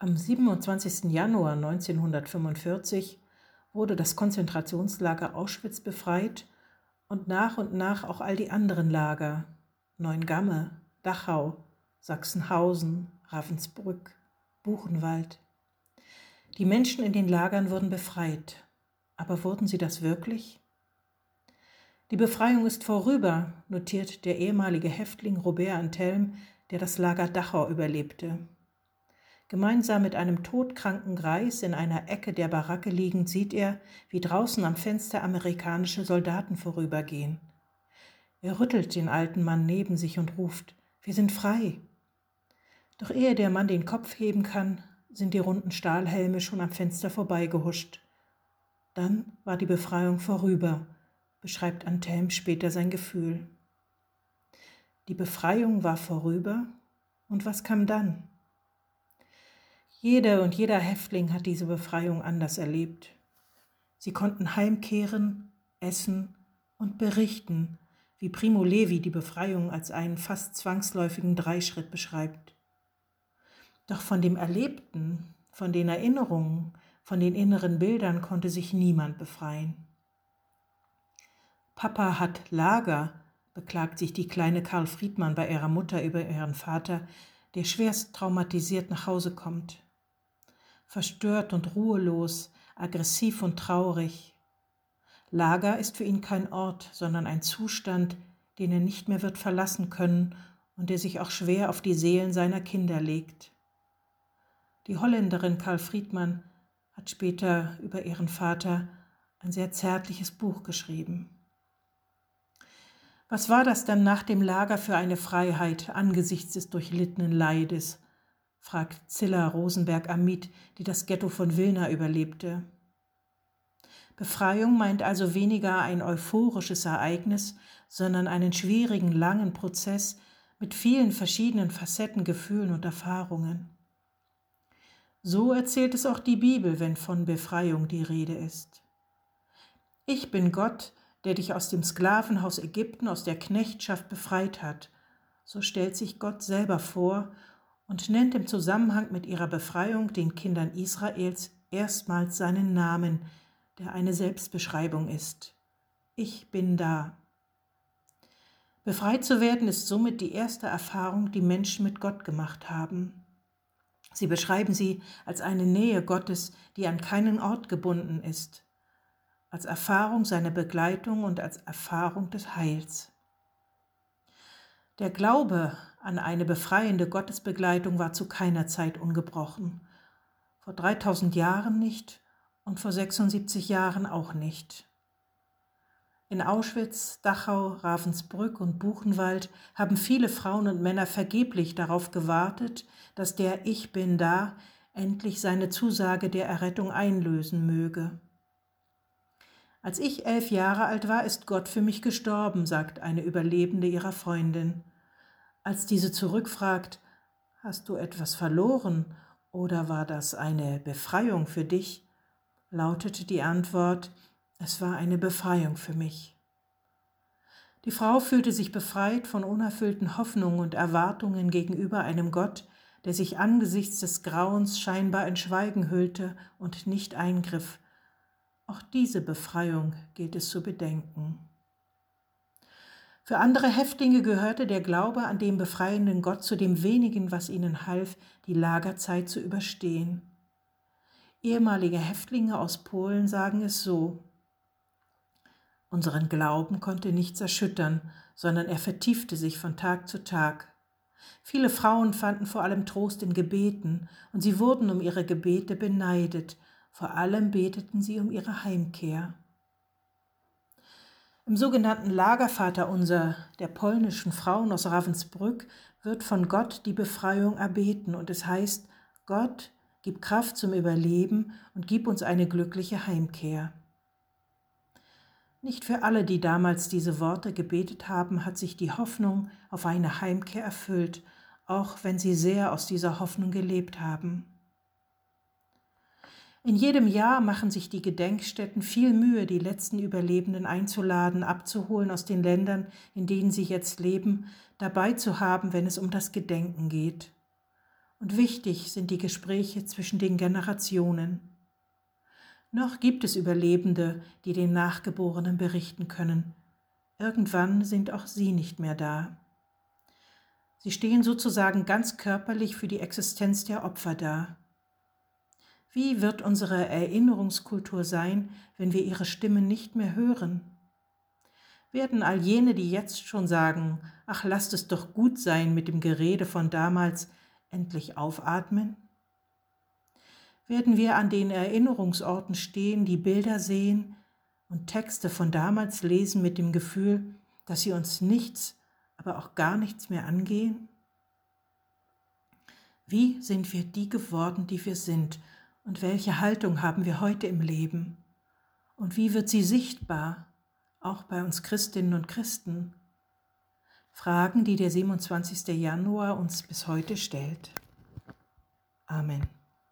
Am 27. Januar 1945 wurde das Konzentrationslager Auschwitz befreit und nach und nach auch all die anderen Lager Neuengamme, Dachau, Sachsenhausen, Ravensbrück, Buchenwald. Die Menschen in den Lagern wurden befreit. Aber wurden sie das wirklich? Die Befreiung ist vorüber, notiert der ehemalige Häftling Robert Antelm, der das Lager Dachau überlebte. Gemeinsam mit einem todkranken Greis in einer Ecke der Baracke liegend sieht er, wie draußen am Fenster amerikanische Soldaten vorübergehen. Er rüttelt den alten Mann neben sich und ruft, wir sind frei. Doch ehe der Mann den Kopf heben kann, sind die runden Stahlhelme schon am Fenster vorbeigehuscht. Dann war die Befreiung vorüber, beschreibt Antelm später sein Gefühl. Die Befreiung war vorüber, und was kam dann? Jede und jeder Häftling hat diese Befreiung anders erlebt. Sie konnten heimkehren, essen und berichten, wie Primo Levi die Befreiung als einen fast zwangsläufigen Dreischritt beschreibt. Doch von dem Erlebten, von den Erinnerungen, von den inneren Bildern konnte sich niemand befreien. Papa hat Lager, beklagt sich die kleine Karl Friedmann bei ihrer Mutter über ihren Vater, der schwerst traumatisiert nach Hause kommt verstört und ruhelos, aggressiv und traurig. Lager ist für ihn kein Ort, sondern ein Zustand, den er nicht mehr wird verlassen können und der sich auch schwer auf die Seelen seiner Kinder legt. Die Holländerin Karl Friedmann hat später über ihren Vater ein sehr zärtliches Buch geschrieben. Was war das dann nach dem Lager für eine Freiheit angesichts des durchlittenen Leides fragt Zilla Rosenberg-Amit, die das Ghetto von Wilna überlebte. Befreiung meint also weniger ein euphorisches Ereignis, sondern einen schwierigen, langen Prozess mit vielen verschiedenen Facetten, Gefühlen und Erfahrungen. So erzählt es auch die Bibel, wenn von Befreiung die Rede ist. Ich bin Gott, der dich aus dem Sklavenhaus Ägypten, aus der Knechtschaft befreit hat. So stellt sich Gott selber vor und nennt im Zusammenhang mit ihrer Befreiung den Kindern Israels erstmals seinen Namen, der eine Selbstbeschreibung ist. Ich bin da. Befreit zu werden ist somit die erste Erfahrung, die Menschen mit Gott gemacht haben. Sie beschreiben sie als eine Nähe Gottes, die an keinen Ort gebunden ist, als Erfahrung seiner Begleitung und als Erfahrung des Heils. Der Glaube an eine befreiende Gottesbegleitung war zu keiner Zeit ungebrochen. Vor 3000 Jahren nicht und vor 76 Jahren auch nicht. In Auschwitz, Dachau, Ravensbrück und Buchenwald haben viele Frauen und Männer vergeblich darauf gewartet, dass der Ich bin da endlich seine Zusage der Errettung einlösen möge. Als ich elf Jahre alt war, ist Gott für mich gestorben, sagt eine Überlebende ihrer Freundin. Als diese zurückfragt, hast du etwas verloren oder war das eine Befreiung für dich, lautete die Antwort, es war eine Befreiung für mich. Die Frau fühlte sich befreit von unerfüllten Hoffnungen und Erwartungen gegenüber einem Gott, der sich angesichts des Grauens scheinbar in Schweigen hüllte und nicht eingriff. Auch diese Befreiung gilt es zu bedenken. Für andere Häftlinge gehörte der Glaube an den befreienden Gott zu dem wenigen, was ihnen half, die Lagerzeit zu überstehen. Ehemalige Häftlinge aus Polen sagen es so. Unseren Glauben konnte nichts erschüttern, sondern er vertiefte sich von Tag zu Tag. Viele Frauen fanden vor allem Trost in Gebeten, und sie wurden um ihre Gebete beneidet, vor allem beteten sie um ihre Heimkehr. Im sogenannten Lagervaterunser der polnischen Frauen aus Ravensbrück wird von Gott die Befreiung erbeten und es heißt, Gott, gib Kraft zum Überleben und gib uns eine glückliche Heimkehr. Nicht für alle, die damals diese Worte gebetet haben, hat sich die Hoffnung auf eine Heimkehr erfüllt, auch wenn sie sehr aus dieser Hoffnung gelebt haben. In jedem Jahr machen sich die Gedenkstätten viel Mühe, die letzten Überlebenden einzuladen, abzuholen aus den Ländern, in denen sie jetzt leben, dabei zu haben, wenn es um das Gedenken geht. und wichtig sind die Gespräche zwischen den Generationen. Noch gibt es Überlebende, die den Nachgeborenen berichten können. Irgendwann sind auch sie nicht mehr da. Sie stehen sozusagen ganz körperlich für die Existenz der Opfer da. Wie wird unsere Erinnerungskultur sein, wenn wir ihre Stimmen nicht mehr hören? Werden all jene, die jetzt schon sagen, ach lasst es doch gut sein mit dem Gerede von damals, endlich aufatmen? Werden wir an den Erinnerungsorten stehen, die Bilder sehen und Texte von damals lesen mit dem Gefühl, dass sie uns nichts, aber auch gar nichts mehr angehen? Wie sind wir die geworden, die wir sind, und welche Haltung haben wir heute im Leben? Und wie wird sie sichtbar, auch bei uns Christinnen und Christen? Fragen, die der 27. Januar uns bis heute stellt. Amen.